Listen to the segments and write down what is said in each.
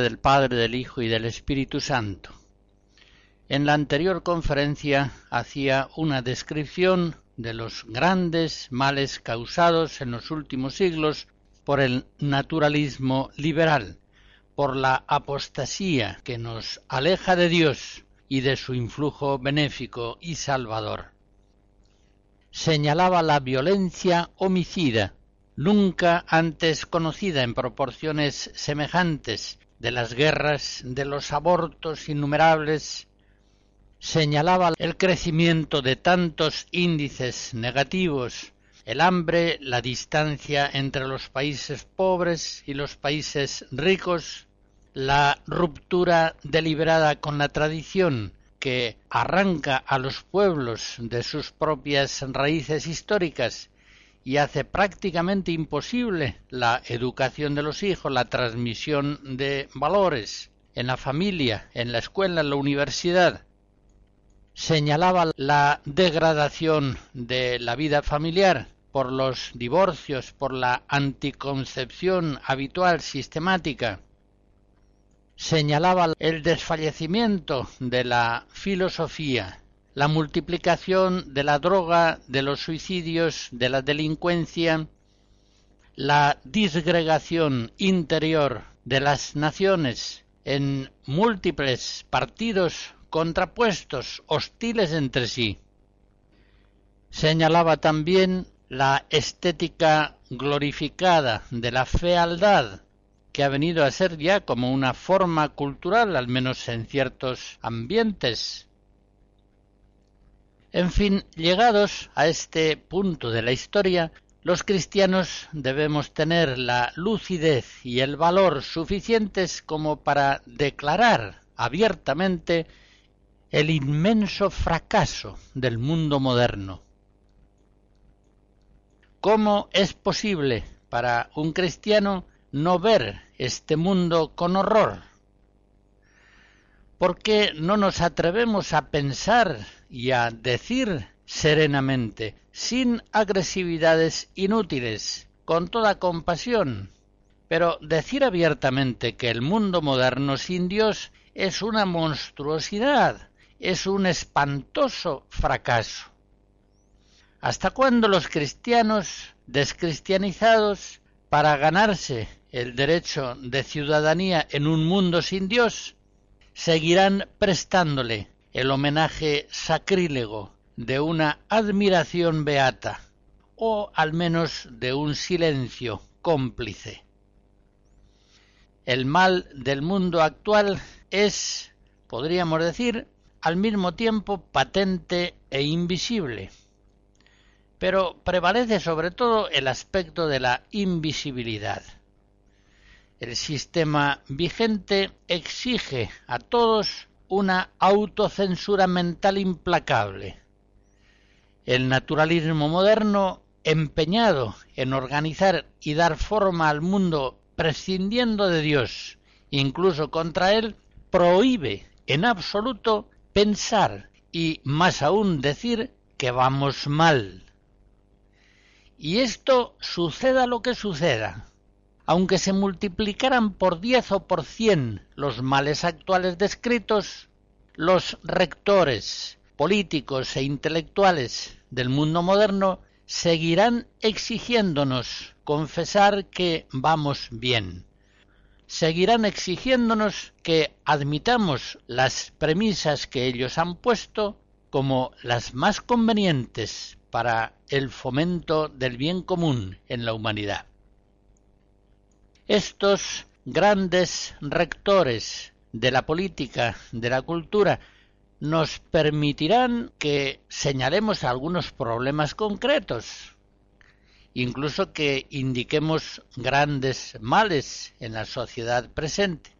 Del Padre, del Hijo y del Espíritu Santo. En la anterior conferencia hacía una descripción de los grandes males causados en los últimos siglos por el naturalismo liberal, por la apostasía que nos aleja de Dios y de su influjo benéfico y salvador. Señalaba la violencia homicida, nunca antes conocida en proporciones semejantes de las guerras, de los abortos innumerables, señalaba el crecimiento de tantos índices negativos, el hambre, la distancia entre los países pobres y los países ricos, la ruptura deliberada con la tradición que arranca a los pueblos de sus propias raíces históricas y hace prácticamente imposible la educación de los hijos, la transmisión de valores en la familia, en la escuela, en la universidad. Señalaba la degradación de la vida familiar por los divorcios, por la anticoncepción habitual sistemática. Señalaba el desfallecimiento de la filosofía la multiplicación de la droga, de los suicidios, de la delincuencia, la disgregación interior de las naciones en múltiples partidos contrapuestos, hostiles entre sí. Señalaba también la estética glorificada de la fealdad, que ha venido a ser ya como una forma cultural, al menos en ciertos ambientes, en fin, llegados a este punto de la historia, los cristianos debemos tener la lucidez y el valor suficientes como para declarar abiertamente el inmenso fracaso del mundo moderno. ¿Cómo es posible para un cristiano no ver este mundo con horror? ¿Por qué no nos atrevemos a pensar y a decir serenamente, sin agresividades inútiles, con toda compasión, pero decir abiertamente que el mundo moderno sin Dios es una monstruosidad, es un espantoso fracaso. ¿Hasta cuándo los cristianos descristianizados, para ganarse el derecho de ciudadanía en un mundo sin Dios, seguirán prestándole el homenaje sacrílego de una admiración beata, o al menos de un silencio cómplice. El mal del mundo actual es, podríamos decir, al mismo tiempo patente e invisible, pero prevalece sobre todo el aspecto de la invisibilidad. El sistema vigente exige a todos una autocensura mental implacable. El naturalismo moderno, empeñado en organizar y dar forma al mundo prescindiendo de Dios, incluso contra él, prohíbe en absoluto pensar y más aún decir que vamos mal. Y esto suceda lo que suceda, aunque se multiplicaran por diez o por cien los males actuales descritos, los rectores, políticos e intelectuales del mundo moderno seguirán exigiéndonos confesar que vamos bien. Seguirán exigiéndonos que admitamos las premisas que ellos han puesto como las más convenientes para el fomento del bien común en la humanidad. Estos grandes rectores de la política, de la cultura, nos permitirán que señalemos algunos problemas concretos, incluso que indiquemos grandes males en la sociedad presente.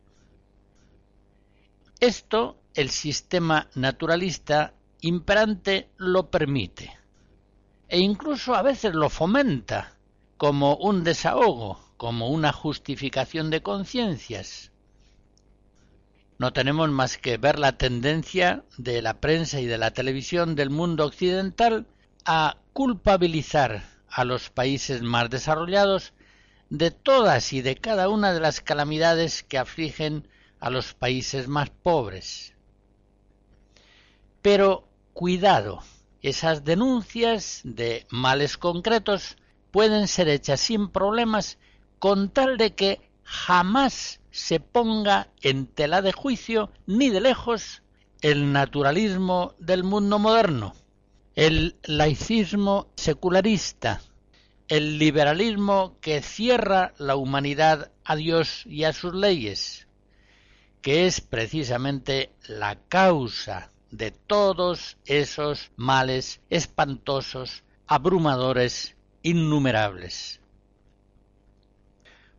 Esto el sistema naturalista imperante lo permite e incluso a veces lo fomenta como un desahogo, como una justificación de conciencias. No tenemos más que ver la tendencia de la prensa y de la televisión del mundo occidental a culpabilizar a los países más desarrollados de todas y de cada una de las calamidades que afligen a los países más pobres. Pero cuidado, esas denuncias de males concretos pueden ser hechas sin problemas con tal de que jamás se ponga en tela de juicio ni de lejos el naturalismo del mundo moderno, el laicismo secularista, el liberalismo que cierra la humanidad a Dios y a sus leyes, que es precisamente la causa de todos esos males espantosos, abrumadores, innumerables.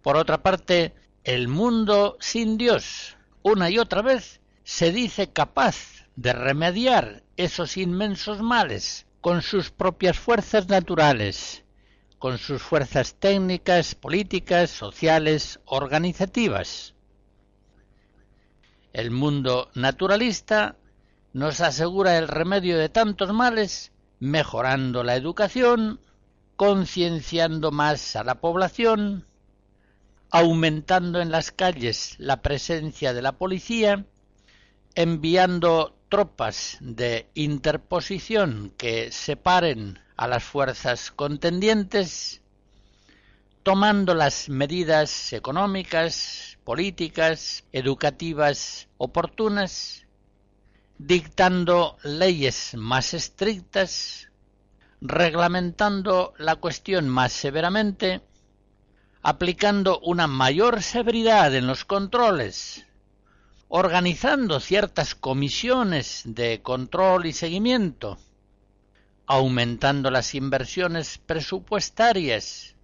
Por otra parte, el mundo sin Dios, una y otra vez, se dice capaz de remediar esos inmensos males con sus propias fuerzas naturales, con sus fuerzas técnicas, políticas, sociales, organizativas. El mundo naturalista nos asegura el remedio de tantos males mejorando la educación, concienciando más a la población, aumentando en las calles la presencia de la policía, enviando tropas de interposición que separen a las fuerzas contendientes, tomando las medidas económicas, políticas, educativas oportunas, dictando leyes más estrictas, reglamentando la cuestión más severamente, aplicando una mayor severidad en los controles, organizando ciertas comisiones de control y seguimiento, aumentando las inversiones presupuestarias.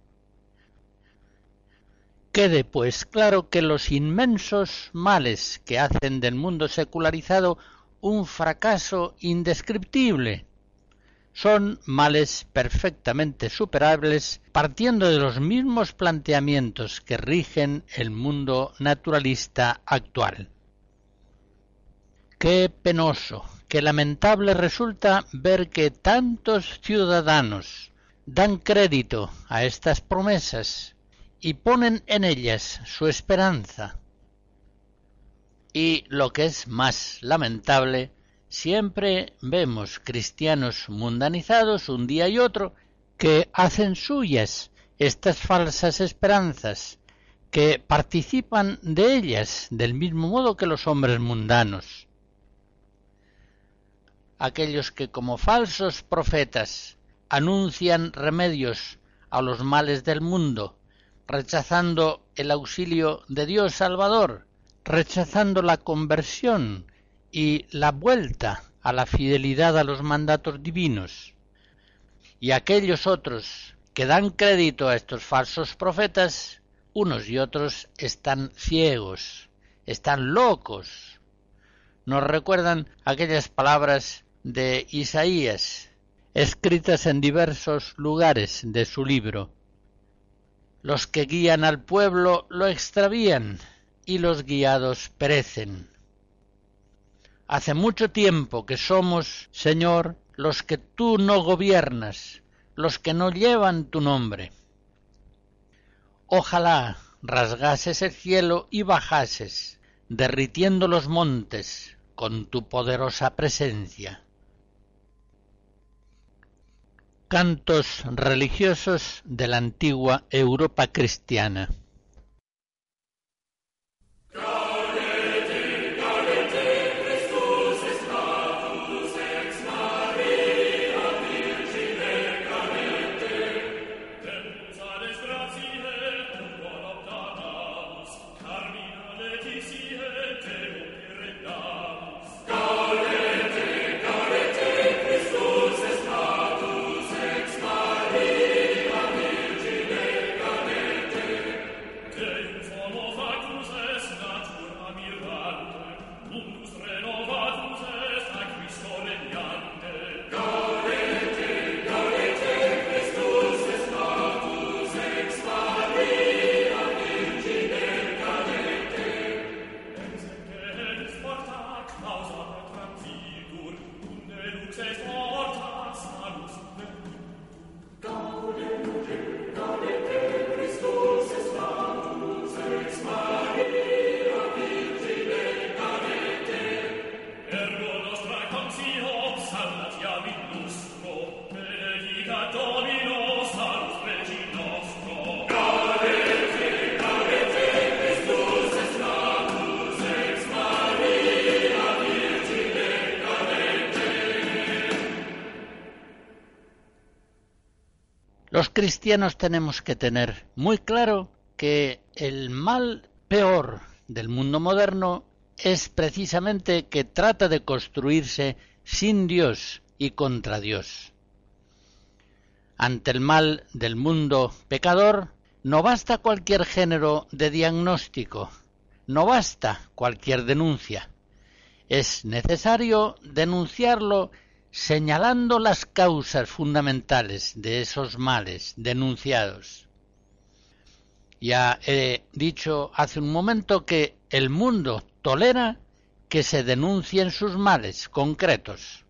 Quede pues claro que los inmensos males que hacen del mundo secularizado un fracaso indescriptible. Son males perfectamente superables partiendo de los mismos planteamientos que rigen el mundo naturalista actual. Qué penoso, qué lamentable resulta ver que tantos ciudadanos dan crédito a estas promesas y ponen en ellas su esperanza y lo que es más lamentable, siempre vemos cristianos mundanizados un día y otro que hacen suyas estas falsas esperanzas, que participan de ellas del mismo modo que los hombres mundanos. Aquellos que como falsos profetas anuncian remedios a los males del mundo, rechazando el auxilio de Dios Salvador, rechazando la conversión y la vuelta a la fidelidad a los mandatos divinos. Y aquellos otros que dan crédito a estos falsos profetas, unos y otros están ciegos, están locos. Nos recuerdan aquellas palabras de Isaías, escritas en diversos lugares de su libro. Los que guían al pueblo lo extravían, y los guiados perecen. Hace mucho tiempo que somos, Señor, los que tú no gobiernas, los que no llevan tu nombre. Ojalá, rasgases el cielo y bajases, derritiendo los montes con tu poderosa presencia. Cantos religiosos de la antigua Europa cristiana. Los cristianos tenemos que tener muy claro que el mal peor del mundo moderno es precisamente que trata de construirse sin Dios y contra Dios. Ante el mal del mundo pecador, no basta cualquier género de diagnóstico, no basta cualquier denuncia. Es necesario denunciarlo señalando las causas fundamentales de esos males denunciados. Ya he dicho hace un momento que el mundo tolera que se denuncien sus males concretos.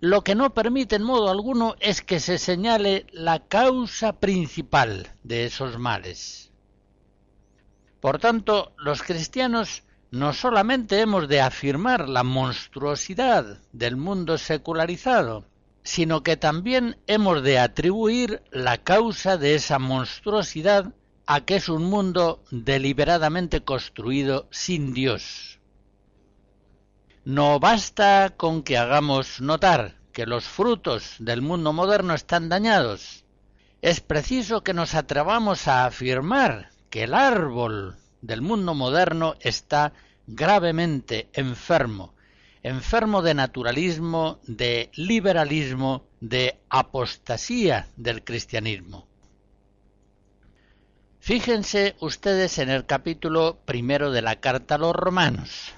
Lo que no permite en modo alguno es que se señale la causa principal de esos males. Por tanto, los cristianos no solamente hemos de afirmar la monstruosidad del mundo secularizado, sino que también hemos de atribuir la causa de esa monstruosidad a que es un mundo deliberadamente construido sin Dios. No basta con que hagamos notar que los frutos del mundo moderno están dañados. Es preciso que nos atrevamos a afirmar que el árbol del mundo moderno está gravemente enfermo, enfermo de naturalismo, de liberalismo, de apostasía del cristianismo. Fíjense ustedes en el capítulo primero de la carta a los romanos.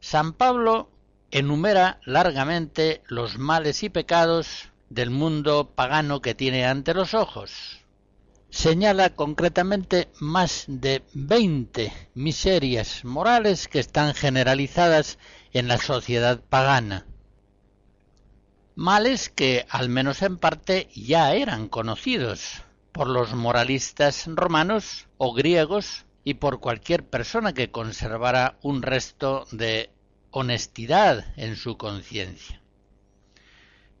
San Pablo enumera largamente los males y pecados del mundo pagano que tiene ante los ojos señala concretamente más de 20 miserias morales que están generalizadas en la sociedad pagana. Males que, al menos en parte, ya eran conocidos por los moralistas romanos o griegos y por cualquier persona que conservara un resto de honestidad en su conciencia.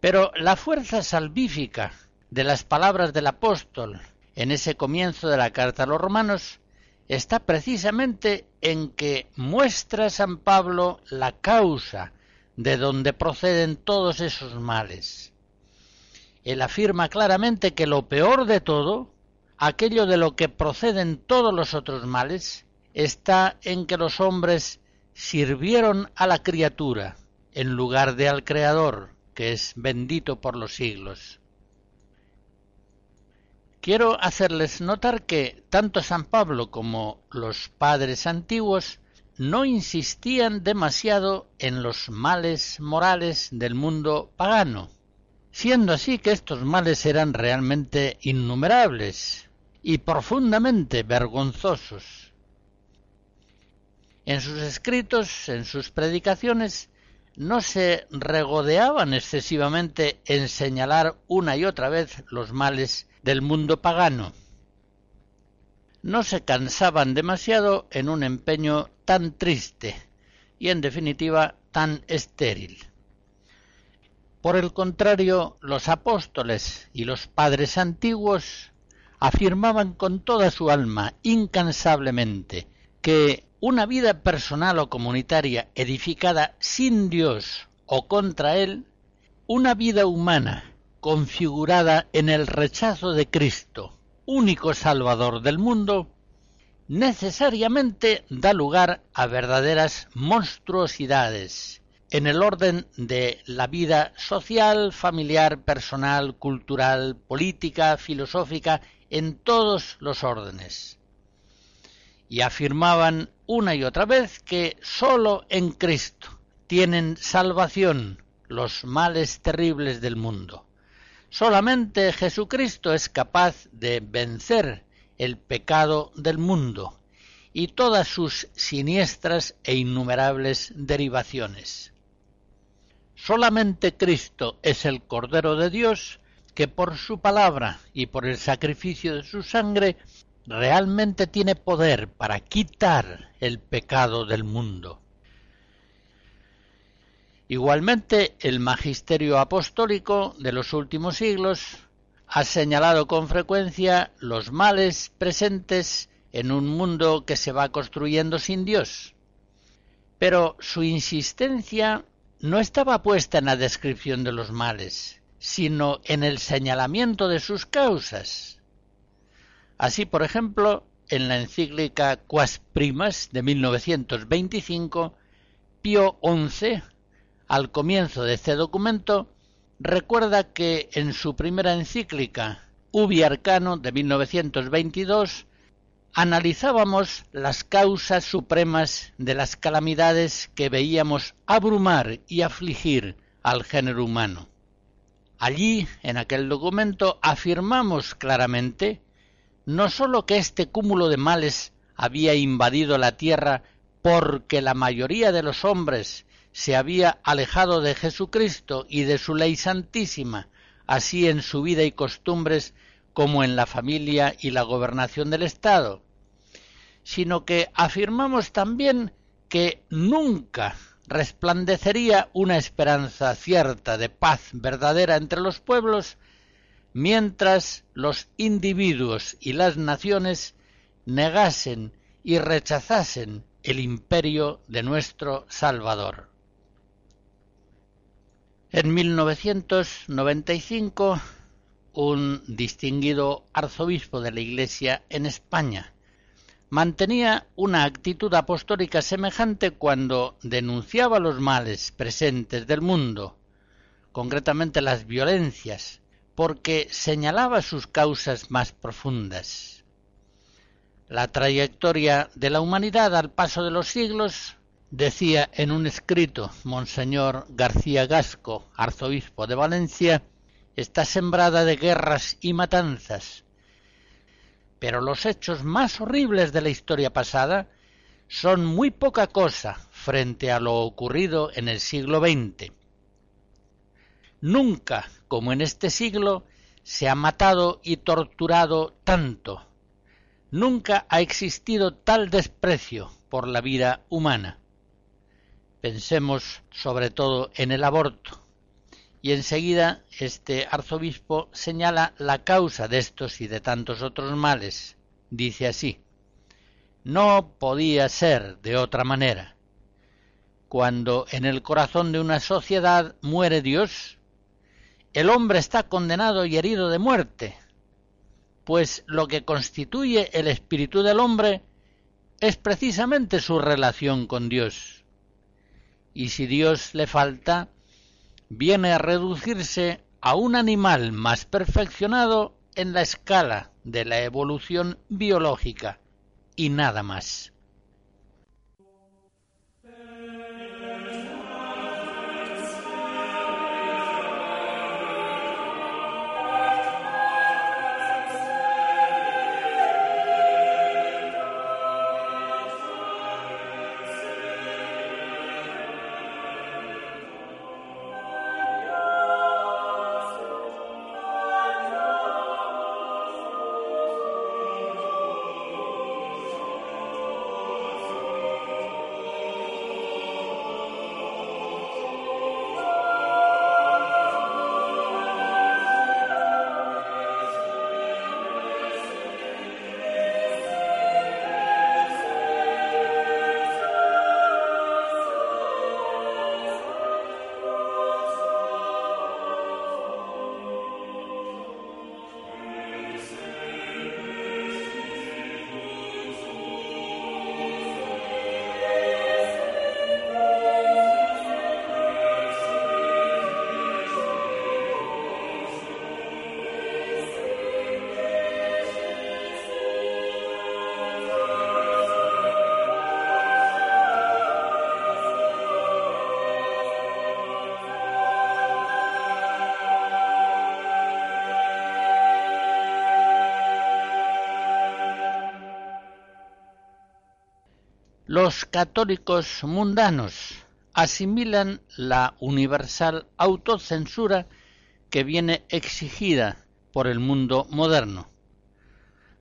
Pero la fuerza salvífica de las palabras del apóstol en ese comienzo de la carta a los romanos está precisamente en que muestra San Pablo la causa de donde proceden todos esos males. Él afirma claramente que lo peor de todo, aquello de lo que proceden todos los otros males, está en que los hombres sirvieron a la criatura en lugar de al Creador, que es bendito por los siglos. Quiero hacerles notar que tanto San Pablo como los padres antiguos no insistían demasiado en los males morales del mundo pagano, siendo así que estos males eran realmente innumerables y profundamente vergonzosos. En sus escritos, en sus predicaciones, no se regodeaban excesivamente en señalar una y otra vez los males del mundo pagano. no se cansaban demasiado en un empeño tan triste y en definitiva tan estéril. Por el contrario, los apóstoles y los padres antiguos afirmaban con toda su alma, incansablemente, que una vida personal o comunitaria edificada sin Dios o contra Él, una vida humana configurada en el rechazo de Cristo único Salvador del mundo, necesariamente da lugar a verdaderas monstruosidades en el orden de la vida social, familiar, personal, cultural, política, filosófica, en todos los órdenes. Y afirmaban una y otra vez que sólo en Cristo tienen salvación los males terribles del mundo. Solamente Jesucristo es capaz de vencer el pecado del mundo y todas sus siniestras e innumerables derivaciones. Solamente Cristo es el Cordero de Dios que por su palabra y por el sacrificio de su sangre realmente tiene poder para quitar el pecado del mundo. Igualmente, el magisterio apostólico de los últimos siglos ha señalado con frecuencia los males presentes en un mundo que se va construyendo sin Dios. Pero su insistencia no estaba puesta en la descripción de los males, sino en el señalamiento de sus causas. Así, por ejemplo, en la encíclica Quas Primas de 1925, Pío XI al comienzo de este documento, recuerda que en su primera encíclica, Ubi Arcano, de 1922, analizábamos las causas supremas de las calamidades que veíamos abrumar y afligir al género humano. Allí, en aquel documento, afirmamos claramente no sólo que este cúmulo de males había invadido la tierra porque la mayoría de los hombres se había alejado de Jesucristo y de su ley santísima, así en su vida y costumbres como en la familia y la gobernación del Estado, sino que afirmamos también que nunca resplandecería una esperanza cierta de paz verdadera entre los pueblos mientras los individuos y las naciones negasen y rechazasen el imperio de nuestro Salvador. En 1995, un distinguido arzobispo de la Iglesia en España mantenía una actitud apostólica semejante cuando denunciaba los males presentes del mundo, concretamente las violencias, porque señalaba sus causas más profundas. La trayectoria de la humanidad al paso de los siglos Decía en un escrito Monseñor García Gasco, arzobispo de Valencia, está sembrada de guerras y matanzas. Pero los hechos más horribles de la historia pasada son muy poca cosa frente a lo ocurrido en el siglo XX. Nunca, como en este siglo, se ha matado y torturado tanto. Nunca ha existido tal desprecio por la vida humana. Pensemos sobre todo en el aborto. Y enseguida este arzobispo señala la causa de estos y de tantos otros males. Dice así, no podía ser de otra manera. Cuando en el corazón de una sociedad muere Dios, el hombre está condenado y herido de muerte, pues lo que constituye el espíritu del hombre es precisamente su relación con Dios y si Dios le falta, viene a reducirse a un animal más perfeccionado en la escala de la evolución biológica y nada más. Los católicos mundanos asimilan la universal autocensura que viene exigida por el mundo moderno.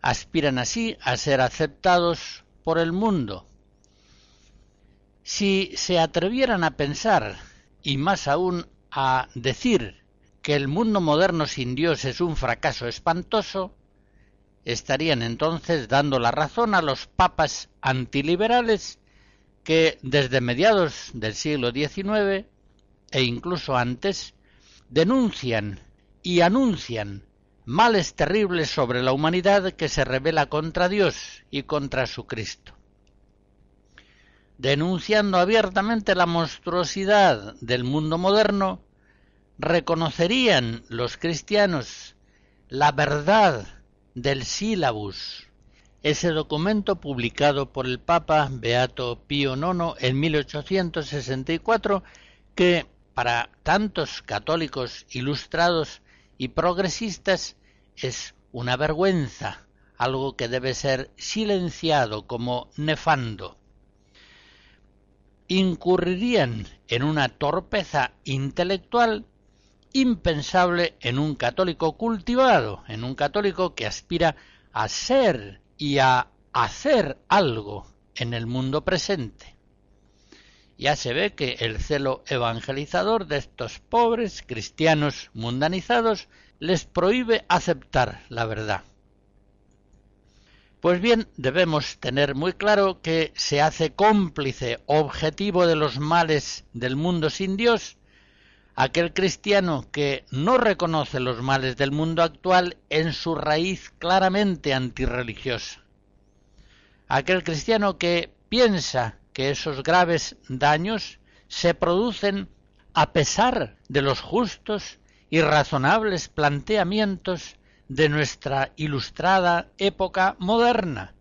Aspiran así a ser aceptados por el mundo. Si se atrevieran a pensar, y más aún a decir, que el mundo moderno sin Dios es un fracaso espantoso, estarían entonces dando la razón a los papas antiliberales que desde mediados del siglo XIX e incluso antes denuncian y anuncian males terribles sobre la humanidad que se revela contra Dios y contra su Cristo. Denunciando abiertamente la monstruosidad del mundo moderno, reconocerían los cristianos la verdad del sílabus, ese documento publicado por el Papa Beato Pío IX en 1864 que para tantos católicos ilustrados y progresistas es una vergüenza, algo que debe ser silenciado como nefando. Incurrirían en una torpeza intelectual impensable en un católico cultivado, en un católico que aspira a ser y a hacer algo en el mundo presente. Ya se ve que el celo evangelizador de estos pobres cristianos mundanizados les prohíbe aceptar la verdad. Pues bien, debemos tener muy claro que se hace cómplice objetivo de los males del mundo sin Dios aquel cristiano que no reconoce los males del mundo actual en su raíz claramente antirreligiosa. Aquel cristiano que piensa que esos graves daños se producen a pesar de los justos y razonables planteamientos de nuestra ilustrada época moderna,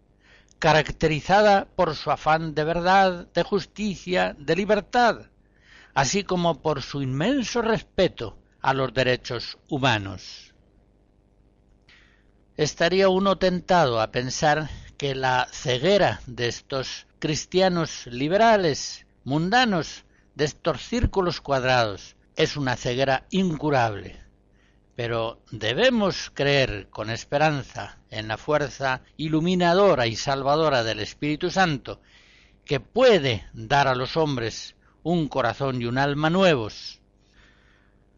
caracterizada por su afán de verdad, de justicia, de libertad, así como por su inmenso respeto a los derechos humanos. Estaría uno tentado a pensar que la ceguera de estos cristianos liberales, mundanos, de estos círculos cuadrados, es una ceguera incurable. Pero debemos creer con esperanza en la fuerza iluminadora y salvadora del Espíritu Santo, que puede dar a los hombres un corazón y un alma nuevos.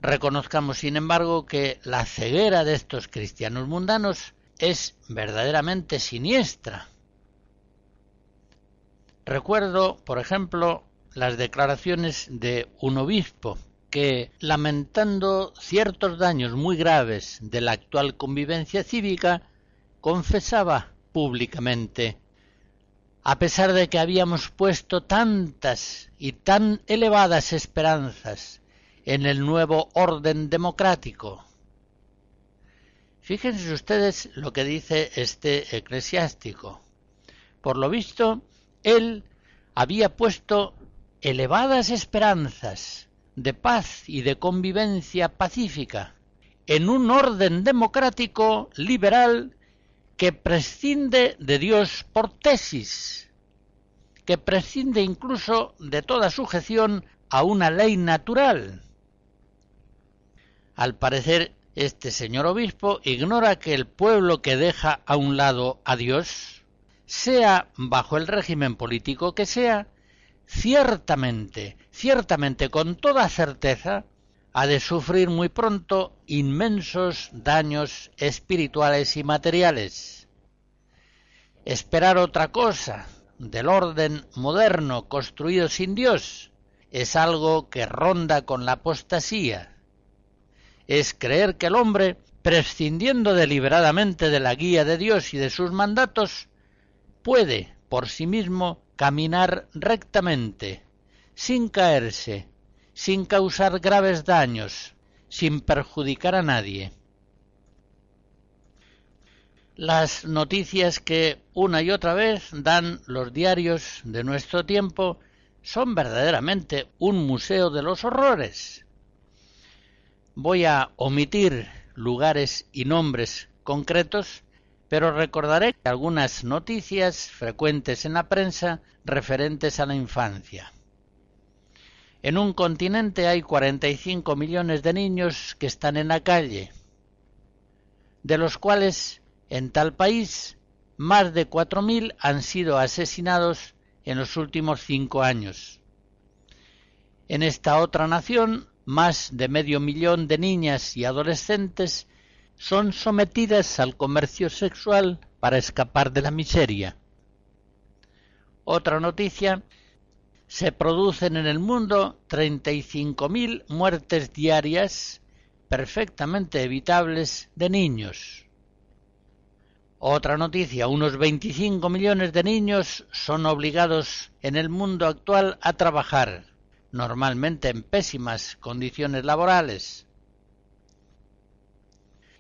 Reconozcamos, sin embargo, que la ceguera de estos cristianos mundanos es verdaderamente siniestra. Recuerdo, por ejemplo, las declaraciones de un obispo que, lamentando ciertos daños muy graves de la actual convivencia cívica, confesaba públicamente a pesar de que habíamos puesto tantas y tan elevadas esperanzas en el nuevo orden democrático. Fíjense ustedes lo que dice este eclesiástico. Por lo visto, él había puesto elevadas esperanzas de paz y de convivencia pacífica en un orden democrático liberal que prescinde de Dios por tesis, que prescinde incluso de toda sujeción a una ley natural. Al parecer, este señor obispo ignora que el pueblo que deja a un lado a Dios, sea bajo el régimen político que sea, ciertamente, ciertamente, con toda certeza, ha de sufrir muy pronto inmensos daños espirituales y materiales. Esperar otra cosa del orden moderno construido sin Dios es algo que ronda con la apostasía. Es creer que el hombre, prescindiendo deliberadamente de la guía de Dios y de sus mandatos, puede por sí mismo caminar rectamente, sin caerse, sin causar graves daños, sin perjudicar a nadie. Las noticias que una y otra vez dan los diarios de nuestro tiempo son verdaderamente un museo de los horrores. Voy a omitir lugares y nombres concretos, pero recordaré algunas noticias frecuentes en la prensa referentes a la infancia. En un continente hay 45 millones de niños que están en la calle, de los cuales en tal país más de 4.000 han sido asesinados en los últimos cinco años. En esta otra nación, más de medio millón de niñas y adolescentes son sometidas al comercio sexual para escapar de la miseria. Otra noticia, se producen en el mundo 35.000 muertes diarias perfectamente evitables de niños. Otra noticia, unos 25 millones de niños son obligados en el mundo actual a trabajar, normalmente en pésimas condiciones laborales.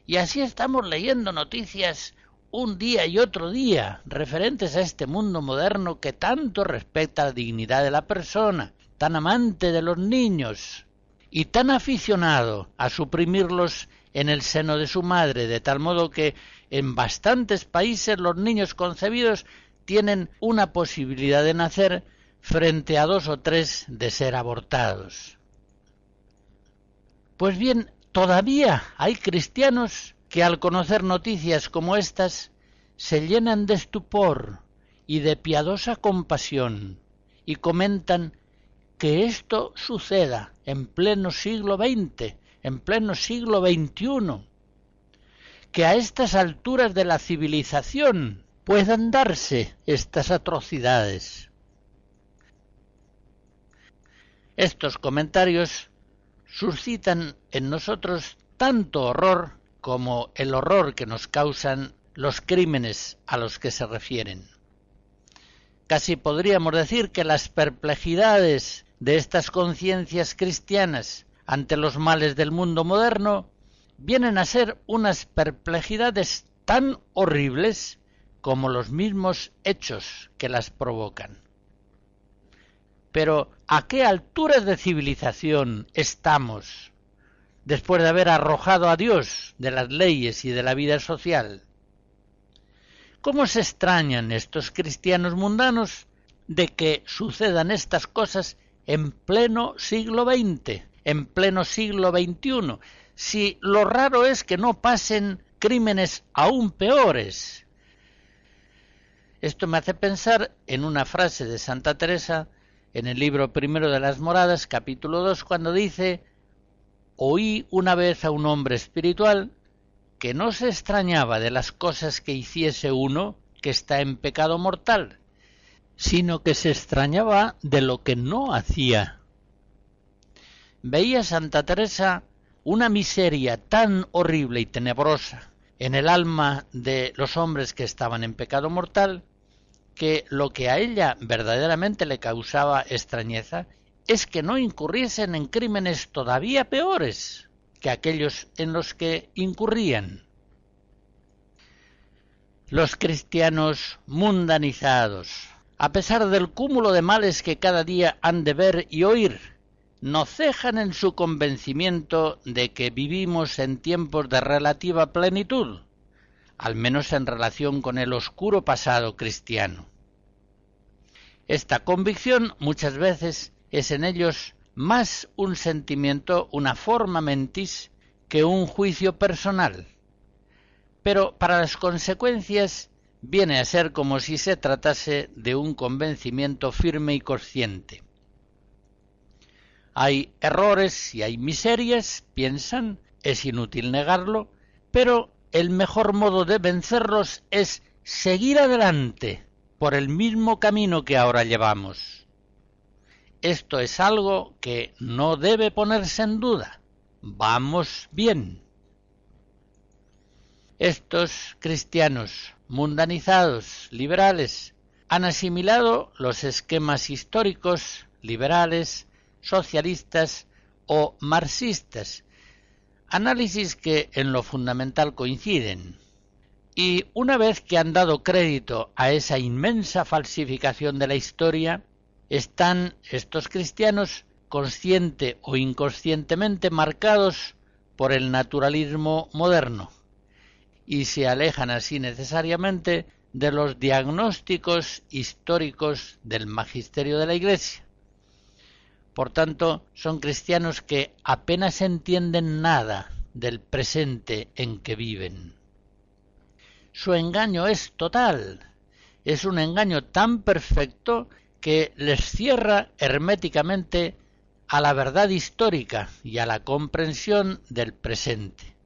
Y así estamos leyendo noticias un día y otro día referentes a este mundo moderno que tanto respeta la dignidad de la persona, tan amante de los niños y tan aficionado a suprimirlos en el seno de su madre, de tal modo que en bastantes países los niños concebidos tienen una posibilidad de nacer frente a dos o tres de ser abortados. Pues bien, todavía hay cristianos que al conocer noticias como estas se llenan de estupor y de piadosa compasión y comentan que esto suceda en pleno siglo XX, en pleno siglo XXI, que a estas alturas de la civilización puedan darse estas atrocidades. Estos comentarios suscitan en nosotros tanto horror como el horror que nos causan los crímenes a los que se refieren. Casi podríamos decir que las perplejidades de estas conciencias cristianas ante los males del mundo moderno vienen a ser unas perplejidades tan horribles como los mismos hechos que las provocan. Pero ¿a qué alturas de civilización estamos después de haber arrojado a Dios de las leyes y de la vida social? ¿Cómo se extrañan estos cristianos mundanos de que sucedan estas cosas en pleno siglo XX, en pleno siglo XXI, si lo raro es que no pasen crímenes aún peores. Esto me hace pensar en una frase de Santa Teresa en el libro primero de las moradas, capítulo 2, cuando dice, oí una vez a un hombre espiritual que no se extrañaba de las cosas que hiciese uno que está en pecado mortal, sino que se extrañaba de lo que no hacía. Veía Santa Teresa una miseria tan horrible y tenebrosa en el alma de los hombres que estaban en pecado mortal, que lo que a ella verdaderamente le causaba extrañeza es que no incurriesen en crímenes todavía peores que aquellos en los que incurrían. Los cristianos mundanizados, a pesar del cúmulo de males que cada día han de ver y oír, no cejan en su convencimiento de que vivimos en tiempos de relativa plenitud, al menos en relación con el oscuro pasado cristiano. Esta convicción muchas veces es en ellos más un sentimiento, una forma mentis, que un juicio personal. Pero para las consecuencias viene a ser como si se tratase de un convencimiento firme y consciente. Hay errores y hay miserias, piensan, es inútil negarlo, pero el mejor modo de vencerlos es seguir adelante por el mismo camino que ahora llevamos. Esto es algo que no debe ponerse en duda. Vamos bien. Estos cristianos mundanizados, liberales, han asimilado los esquemas históricos, liberales, socialistas o marxistas, análisis que en lo fundamental coinciden. Y una vez que han dado crédito a esa inmensa falsificación de la historia, están estos cristianos consciente o inconscientemente marcados por el naturalismo moderno y se alejan así necesariamente de los diagnósticos históricos del magisterio de la Iglesia. Por tanto, son cristianos que apenas entienden nada del presente en que viven. Su engaño es total, es un engaño tan perfecto que les cierra herméticamente a la verdad histórica y a la comprensión del presente.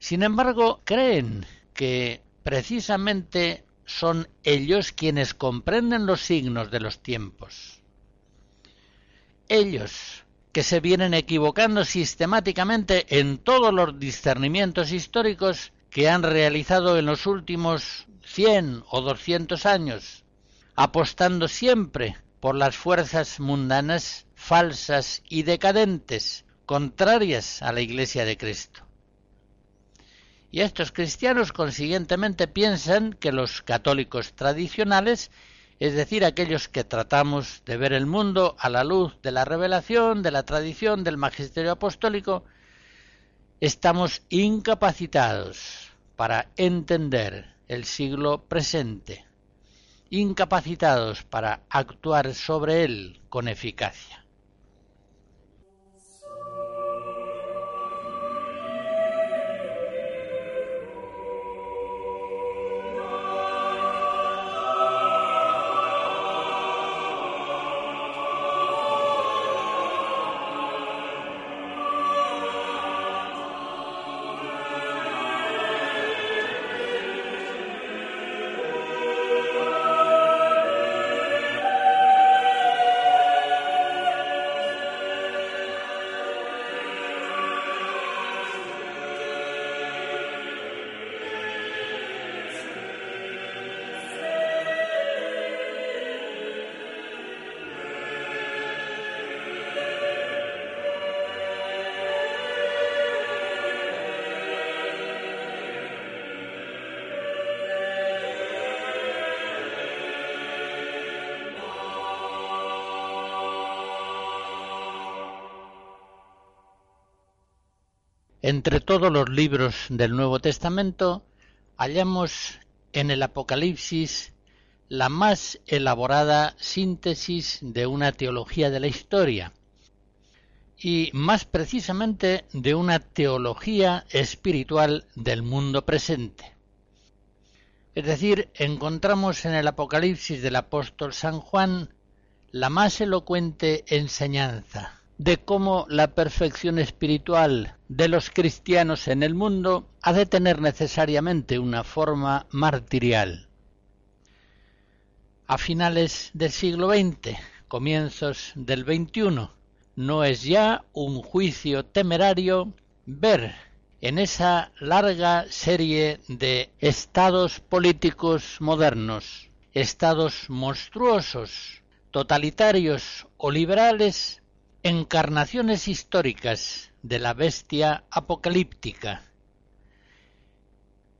Sin embargo, creen que precisamente son ellos quienes comprenden los signos de los tiempos. Ellos, que se vienen equivocando sistemáticamente en todos los discernimientos históricos que han realizado en los últimos cien o doscientos años, apostando siempre por las fuerzas mundanas falsas y decadentes, contrarias a la Iglesia de Cristo. Y estos cristianos consiguientemente piensan que los católicos tradicionales, es decir, aquellos que tratamos de ver el mundo a la luz de la revelación, de la tradición, del magisterio apostólico, estamos incapacitados para entender el siglo presente, incapacitados para actuar sobre él con eficacia. Entre todos los libros del Nuevo Testamento hallamos en el Apocalipsis la más elaborada síntesis de una teología de la historia y más precisamente de una teología espiritual del mundo presente. Es decir, encontramos en el Apocalipsis del apóstol San Juan la más elocuente enseñanza de cómo la perfección espiritual de los cristianos en el mundo ha de tener necesariamente una forma martirial. A finales del siglo XX, comienzos del XXI, no es ya un juicio temerario ver en esa larga serie de estados políticos modernos, estados monstruosos, totalitarios o liberales, encarnaciones históricas de la bestia apocalíptica.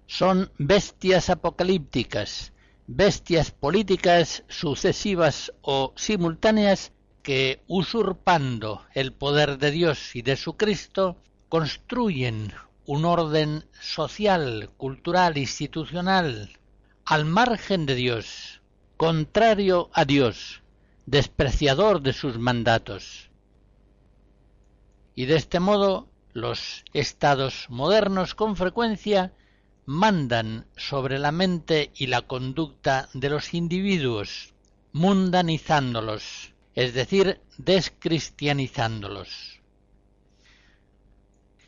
Son bestias apocalípticas, bestias políticas sucesivas o simultáneas que, usurpando el poder de Dios y de su Cristo, construyen un orden social, cultural, institucional, al margen de Dios, contrario a Dios, despreciador de sus mandatos y de este modo los estados modernos con frecuencia mandan sobre la mente y la conducta de los individuos, mundanizándolos, es decir, descristianizándolos.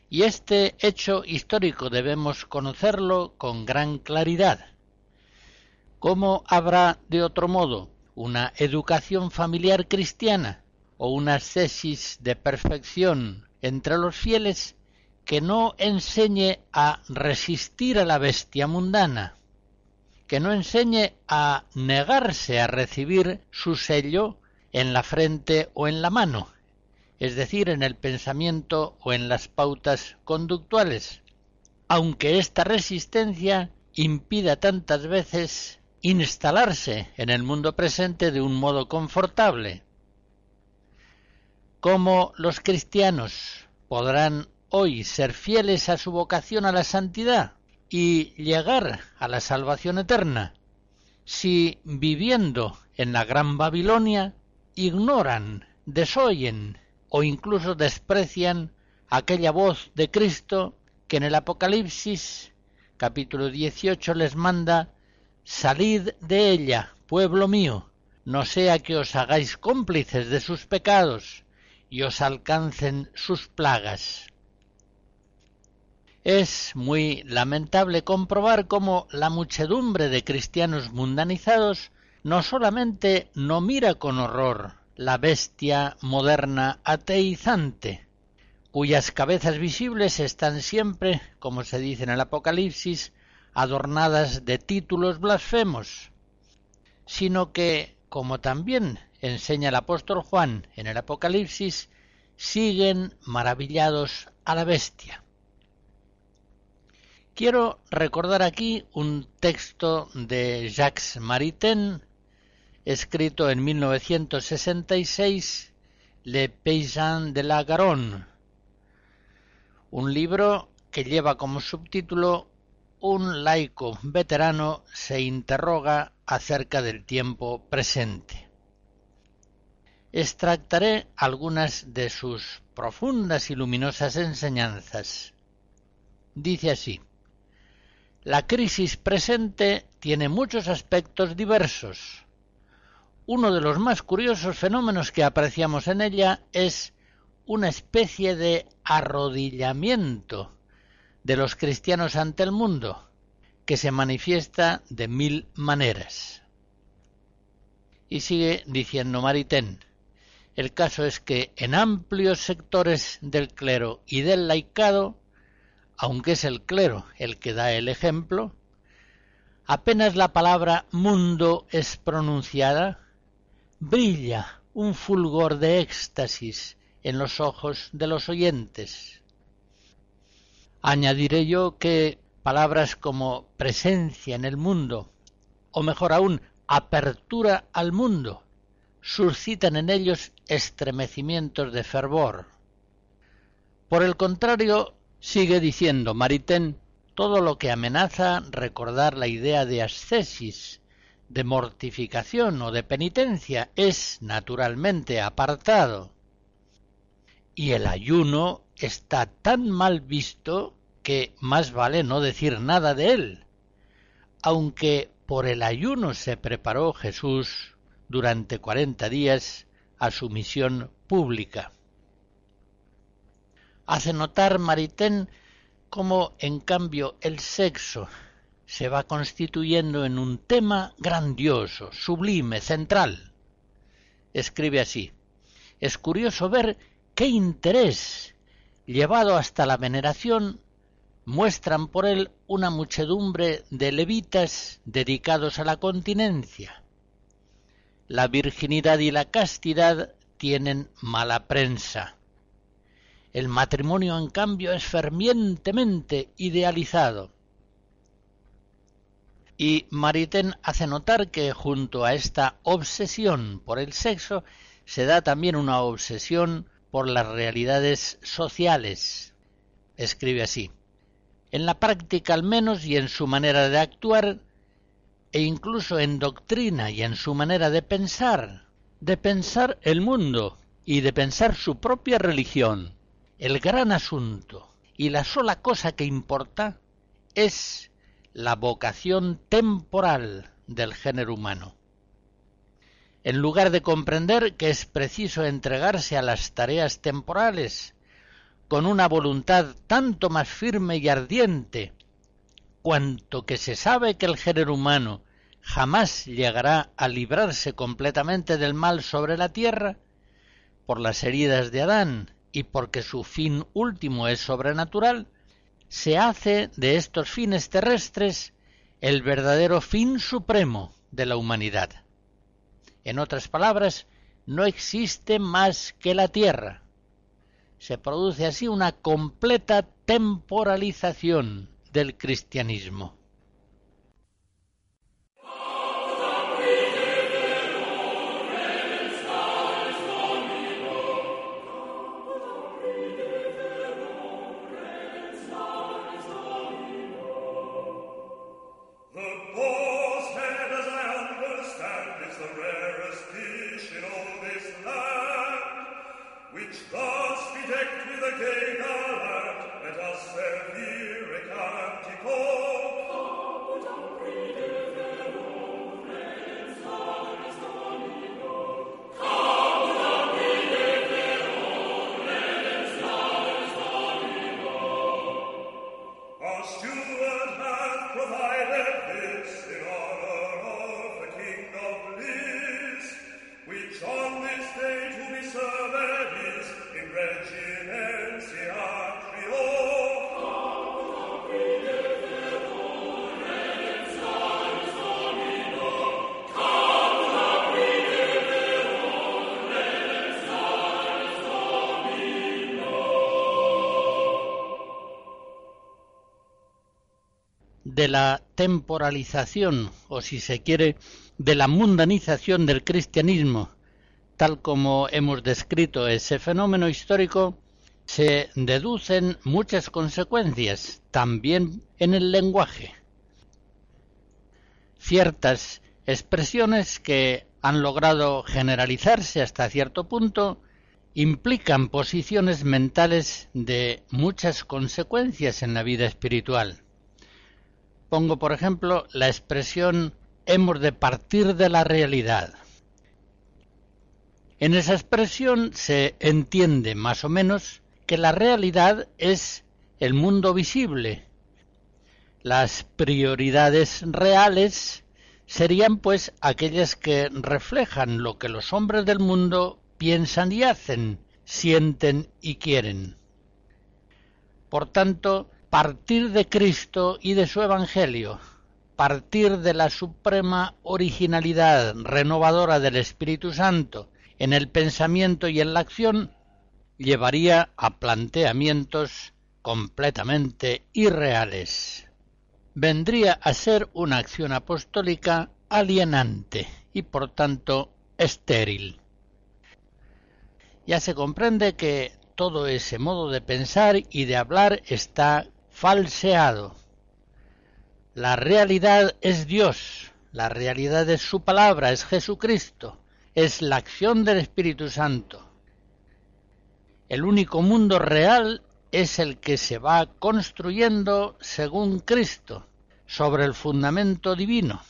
Y este hecho histórico debemos conocerlo con gran claridad. ¿Cómo habrá de otro modo una educación familiar cristiana o una tesis de perfección entre los fieles que no enseñe a resistir a la bestia mundana, que no enseñe a negarse a recibir su sello en la frente o en la mano, es decir, en el pensamiento o en las pautas conductuales, aunque esta resistencia impida tantas veces instalarse en el mundo presente de un modo confortable, ¿Cómo los cristianos podrán hoy ser fieles a su vocación a la santidad y llegar a la salvación eterna, si viviendo en la Gran Babilonia ignoran, desoyen o incluso desprecian aquella voz de Cristo que en el Apocalipsis capítulo 18 les manda Salid de ella, pueblo mío, no sea que os hagáis cómplices de sus pecados y os alcancen sus plagas. Es muy lamentable comprobar cómo la muchedumbre de cristianos mundanizados no solamente no mira con horror la bestia moderna ateizante, cuyas cabezas visibles están siempre, como se dice en el Apocalipsis, adornadas de títulos blasfemos, sino que, como también enseña el apóstol Juan en el Apocalipsis, siguen maravillados a la bestia. Quiero recordar aquí un texto de Jacques Maritain, escrito en 1966, Le Paysan de la Garonne, un libro que lleva como subtítulo Un laico veterano se interroga acerca del tiempo presente. Extractaré algunas de sus profundas y luminosas enseñanzas. Dice así, la crisis presente tiene muchos aspectos diversos. Uno de los más curiosos fenómenos que apreciamos en ella es una especie de arrodillamiento de los cristianos ante el mundo, que se manifiesta de mil maneras. Y sigue diciendo Maritain, el caso es que en amplios sectores del clero y del laicado, aunque es el clero el que da el ejemplo, apenas la palabra mundo es pronunciada, brilla un fulgor de éxtasis en los ojos de los oyentes. Añadiré yo que palabras como presencia en el mundo, o mejor aún, apertura al mundo, suscitan en ellos estremecimientos de fervor. Por el contrario, sigue diciendo Maritain, todo lo que amenaza recordar la idea de ascesis, de mortificación o de penitencia es naturalmente apartado y el ayuno está tan mal visto que más vale no decir nada de él, aunque por el ayuno se preparó Jesús durante cuarenta días a su misión pública. Hace notar Maritain cómo, en cambio, el sexo se va constituyendo en un tema grandioso, sublime, central. Escribe así. Es curioso ver qué interés, llevado hasta la veneración, muestran por él una muchedumbre de levitas dedicados a la continencia. La virginidad y la castidad tienen mala prensa. El matrimonio, en cambio, es fervientemente idealizado. Y Maritain hace notar que junto a esta obsesión por el sexo se da también una obsesión por las realidades sociales. Escribe así. En la práctica al menos y en su manera de actuar, e incluso en doctrina y en su manera de pensar, de pensar el mundo y de pensar su propia religión, el gran asunto y la sola cosa que importa es la vocación temporal del género humano. En lugar de comprender que es preciso entregarse a las tareas temporales con una voluntad tanto más firme y ardiente, cuanto que se sabe que el género humano jamás llegará a librarse completamente del mal sobre la tierra, por las heridas de Adán y porque su fin último es sobrenatural, se hace de estos fines terrestres el verdadero fin supremo de la humanidad. En otras palabras, no existe más que la tierra. Se produce así una completa temporalización del cristianismo. De la temporalización, o si se quiere, de la mundanización del cristianismo, tal como hemos descrito ese fenómeno histórico, se deducen muchas consecuencias, también en el lenguaje. Ciertas expresiones que han logrado generalizarse hasta cierto punto implican posiciones mentales de muchas consecuencias en la vida espiritual. Pongo, por ejemplo, la expresión hemos de partir de la realidad. En esa expresión se entiende más o menos que la realidad es el mundo visible. Las prioridades reales serían pues aquellas que reflejan lo que los hombres del mundo piensan y hacen, sienten y quieren. Por tanto, partir de Cristo y de su Evangelio, partir de la suprema originalidad renovadora del Espíritu Santo en el pensamiento y en la acción, llevaría a planteamientos completamente irreales. Vendría a ser una acción apostólica alienante y por tanto estéril. Ya se comprende que todo ese modo de pensar y de hablar está falseado. La realidad es Dios, la realidad es su palabra, es Jesucristo, es la acción del Espíritu Santo. El único mundo real es el que se va construyendo según Cristo, sobre el fundamento divino.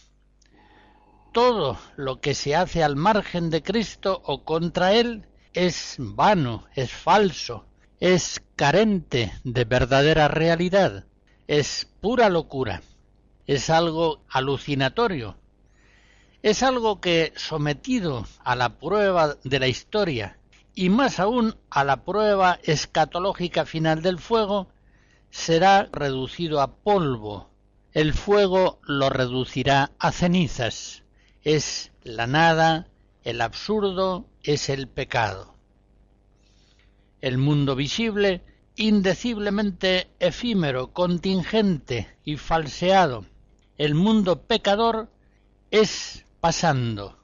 Todo lo que se hace al margen de Cristo o contra Él es vano, es falso, es carente de verdadera realidad, es pura locura, es algo alucinatorio, es algo que sometido a la prueba de la historia y más aún a la prueba escatológica final del fuego, será reducido a polvo. El fuego lo reducirá a cenizas. Es la nada, el absurdo, es el pecado. El mundo visible, indeciblemente efímero, contingente y falseado. El mundo pecador es pasando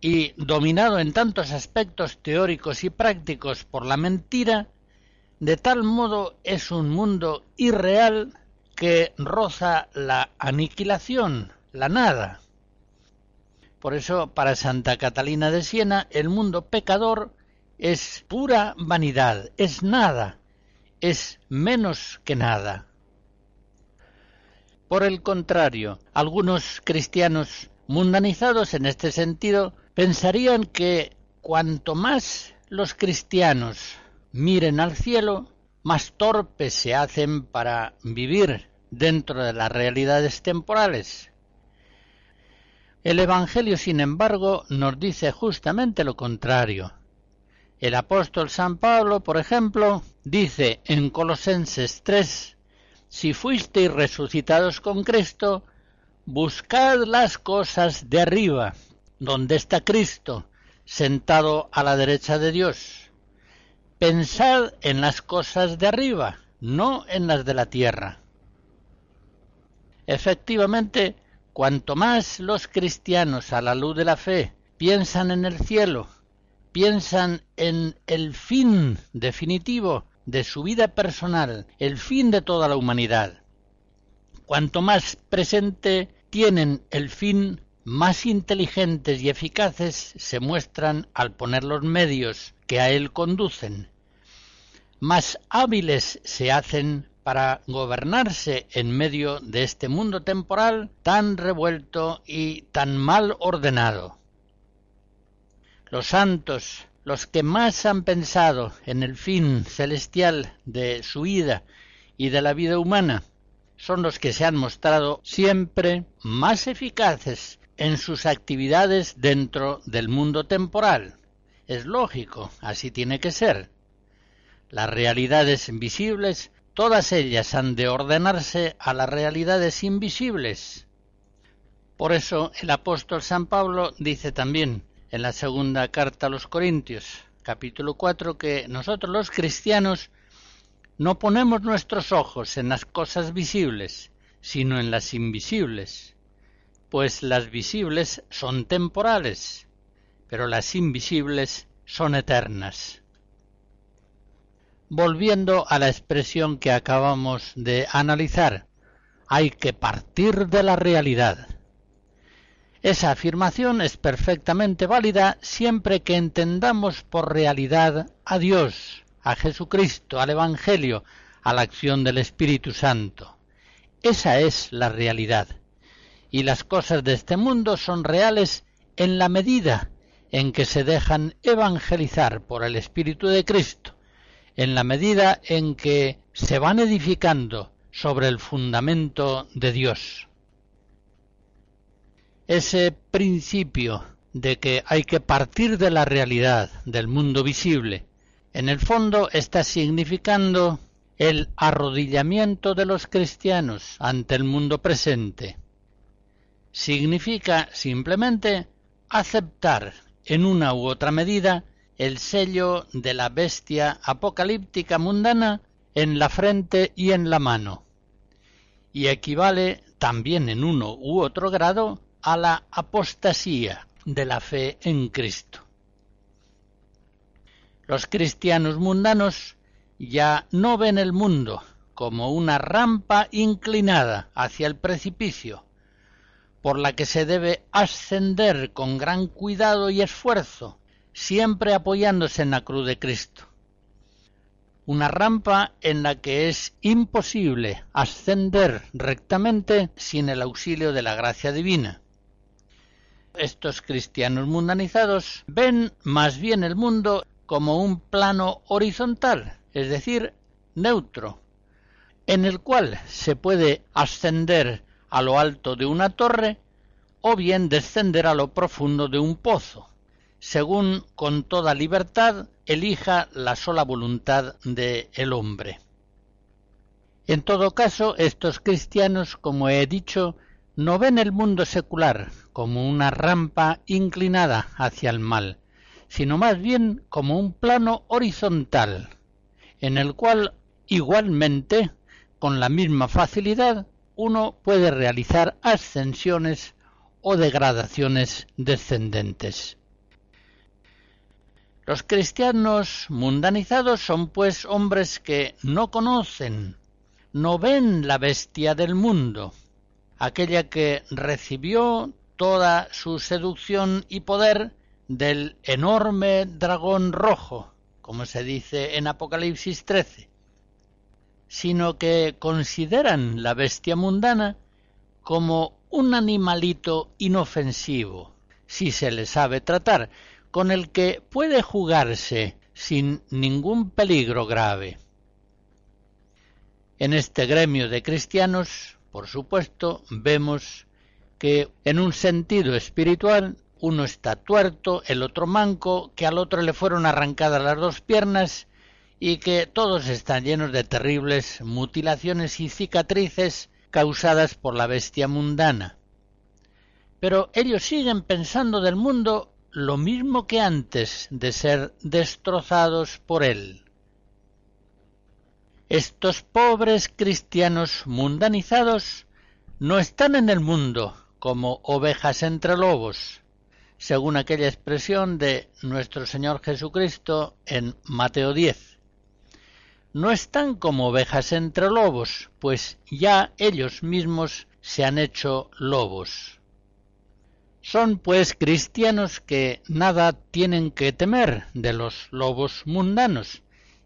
y dominado en tantos aspectos teóricos y prácticos por la mentira, de tal modo es un mundo irreal que roza la aniquilación, la nada. Por eso, para Santa Catalina de Siena, el mundo pecador es pura vanidad, es nada, es menos que nada. Por el contrario, algunos cristianos mundanizados en este sentido pensarían que cuanto más los cristianos miren al cielo, más torpes se hacen para vivir dentro de las realidades temporales. El Evangelio, sin embargo, nos dice justamente lo contrario. El apóstol San Pablo, por ejemplo, dice en Colosenses 3, si fuisteis resucitados con Cristo, buscad las cosas de arriba, donde está Cristo, sentado a la derecha de Dios. Pensad en las cosas de arriba, no en las de la tierra. Efectivamente, cuanto más los cristianos a la luz de la fe piensan en el cielo, piensan en el fin definitivo de su vida personal, el fin de toda la humanidad, cuanto más presente tienen el fin, más inteligentes y eficaces se muestran al poner los medios que a él conducen, más hábiles se hacen para gobernarse en medio de este mundo temporal tan revuelto y tan mal ordenado. Los santos, los que más han pensado en el fin celestial de su vida y de la vida humana, son los que se han mostrado siempre más eficaces en sus actividades dentro del mundo temporal. Es lógico, así tiene que ser. Las realidades invisibles, todas ellas han de ordenarse a las realidades invisibles. Por eso el apóstol San Pablo dice también en la segunda carta a los Corintios, capítulo 4, que nosotros los cristianos no ponemos nuestros ojos en las cosas visibles, sino en las invisibles, pues las visibles son temporales, pero las invisibles son eternas. Volviendo a la expresión que acabamos de analizar, hay que partir de la realidad. Esa afirmación es perfectamente válida siempre que entendamos por realidad a Dios, a Jesucristo, al Evangelio, a la acción del Espíritu Santo. Esa es la realidad. Y las cosas de este mundo son reales en la medida en que se dejan evangelizar por el Espíritu de Cristo, en la medida en que se van edificando sobre el fundamento de Dios. Ese principio de que hay que partir de la realidad del mundo visible, en el fondo está significando el arrodillamiento de los cristianos ante el mundo presente. Significa simplemente aceptar en una u otra medida el sello de la bestia apocalíptica mundana en la frente y en la mano, y equivale también en uno u otro grado a la apostasía de la fe en Cristo. Los cristianos mundanos ya no ven el mundo como una rampa inclinada hacia el precipicio, por la que se debe ascender con gran cuidado y esfuerzo, siempre apoyándose en la cruz de Cristo. Una rampa en la que es imposible ascender rectamente sin el auxilio de la gracia divina. Estos cristianos mundanizados ven más bien el mundo como un plano horizontal, es decir, neutro, en el cual se puede ascender a lo alto de una torre o bien descender a lo profundo de un pozo, según con toda libertad elija la sola voluntad de el hombre. En todo caso, estos cristianos, como he dicho, no ven el mundo secular como una rampa inclinada hacia el mal, sino más bien como un plano horizontal, en el cual igualmente, con la misma facilidad, uno puede realizar ascensiones o degradaciones descendentes. Los cristianos mundanizados son pues hombres que no conocen, no ven la bestia del mundo, aquella que recibió toda su seducción y poder del enorme dragón rojo, como se dice en Apocalipsis 13, sino que consideran la bestia mundana como un animalito inofensivo, si se le sabe tratar, con el que puede jugarse sin ningún peligro grave. En este gremio de cristianos, por supuesto, vemos que en un sentido espiritual uno está tuerto, el otro manco, que al otro le fueron arrancadas las dos piernas y que todos están llenos de terribles mutilaciones y cicatrices causadas por la bestia mundana. Pero ellos siguen pensando del mundo lo mismo que antes de ser destrozados por él. Estos pobres cristianos mundanizados no están en el mundo como ovejas entre lobos, según aquella expresión de nuestro Señor Jesucristo en Mateo 10. No están como ovejas entre lobos, pues ya ellos mismos se han hecho lobos. Son pues cristianos que nada tienen que temer de los lobos mundanos,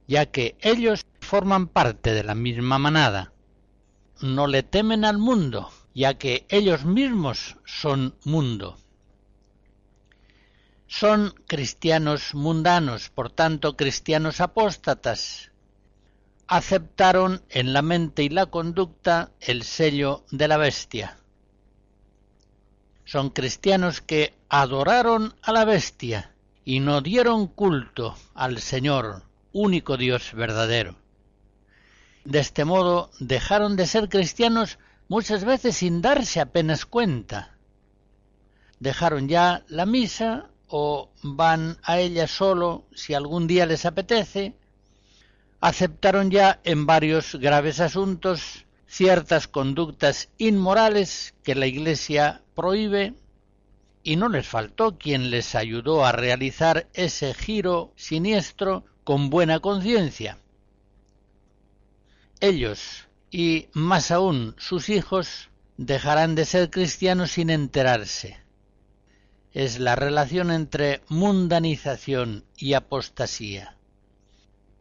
ya que ellos forman parte de la misma manada. No le temen al mundo, ya que ellos mismos son mundo son cristianos mundanos, por tanto cristianos apóstatas. Aceptaron en la mente y la conducta el sello de la bestia. Son cristianos que adoraron a la bestia y no dieron culto al Señor, único Dios verdadero. De este modo dejaron de ser cristianos muchas veces sin darse apenas cuenta. Dejaron ya la misa o van a ella solo si algún día les apetece, aceptaron ya en varios graves asuntos ciertas conductas inmorales que la Iglesia prohíbe y no les faltó quien les ayudó a realizar ese giro siniestro con buena conciencia. Ellos, y más aún sus hijos, dejarán de ser cristianos sin enterarse. Es la relación entre mundanización y apostasía.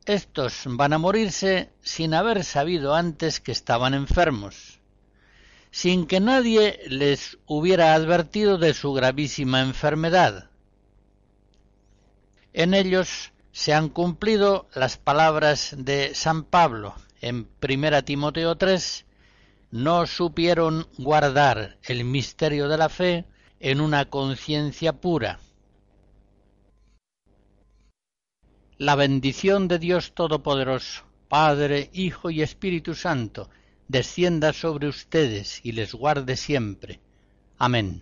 Estos van a morirse sin haber sabido antes que estaban enfermos sin que nadie les hubiera advertido de su gravísima enfermedad. En ellos se han cumplido las palabras de San Pablo en 1 Timoteo 3, no supieron guardar el misterio de la fe en una conciencia pura. La bendición de Dios Todopoderoso, Padre, Hijo y Espíritu Santo, descienda sobre ustedes y les guarde siempre. Amén.